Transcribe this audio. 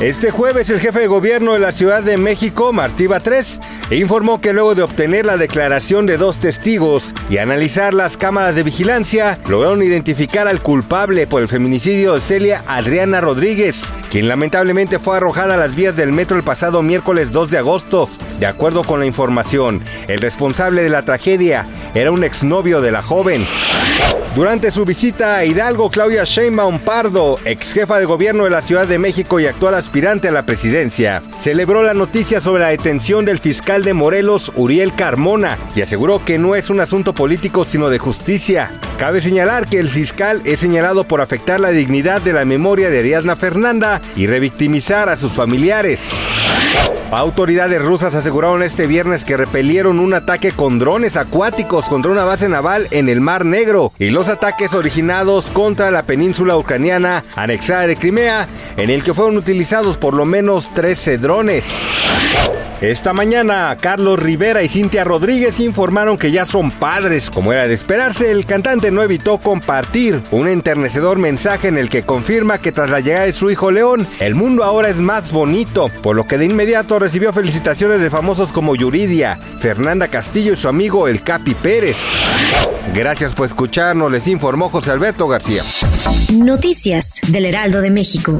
Este jueves el jefe de gobierno de la Ciudad de México, Martí Batres, informó que luego de obtener la declaración de dos testigos y analizar las cámaras de vigilancia, lograron identificar al culpable por el feminicidio de Celia Adriana Rodríguez, quien lamentablemente fue arrojada a las vías del metro el pasado miércoles 2 de agosto. De acuerdo con la información, el responsable de la tragedia era un exnovio de la joven. Durante su visita a Hidalgo, Claudia Sheinbaum Pardo, ex jefa de gobierno de la Ciudad de México y actual aspirante a la presidencia, celebró la noticia sobre la detención del fiscal de Morelos, Uriel Carmona, y aseguró que no es un asunto político sino de justicia. Cabe señalar que el fiscal es señalado por afectar la dignidad de la memoria de Ariadna Fernanda y revictimizar a sus familiares. Autoridades rusas aseguraron este viernes que repelieron un ataque con drones acuáticos contra una base naval en el Mar Negro y los ataques originados contra la península ucraniana anexada de Crimea, en el que fueron utilizados por lo menos 13 drones. Esta mañana, Carlos Rivera y Cintia Rodríguez informaron que ya son padres. Como era de esperarse, el cantante no evitó compartir un enternecedor mensaje en el que confirma que tras la llegada de su hijo León, el mundo ahora es más bonito, por lo que de inmediato recibió felicitaciones de famosos como Yuridia, Fernanda Castillo y su amigo el Capi Pérez. Gracias por escucharnos, les informó José Alberto García. Noticias del Heraldo de México.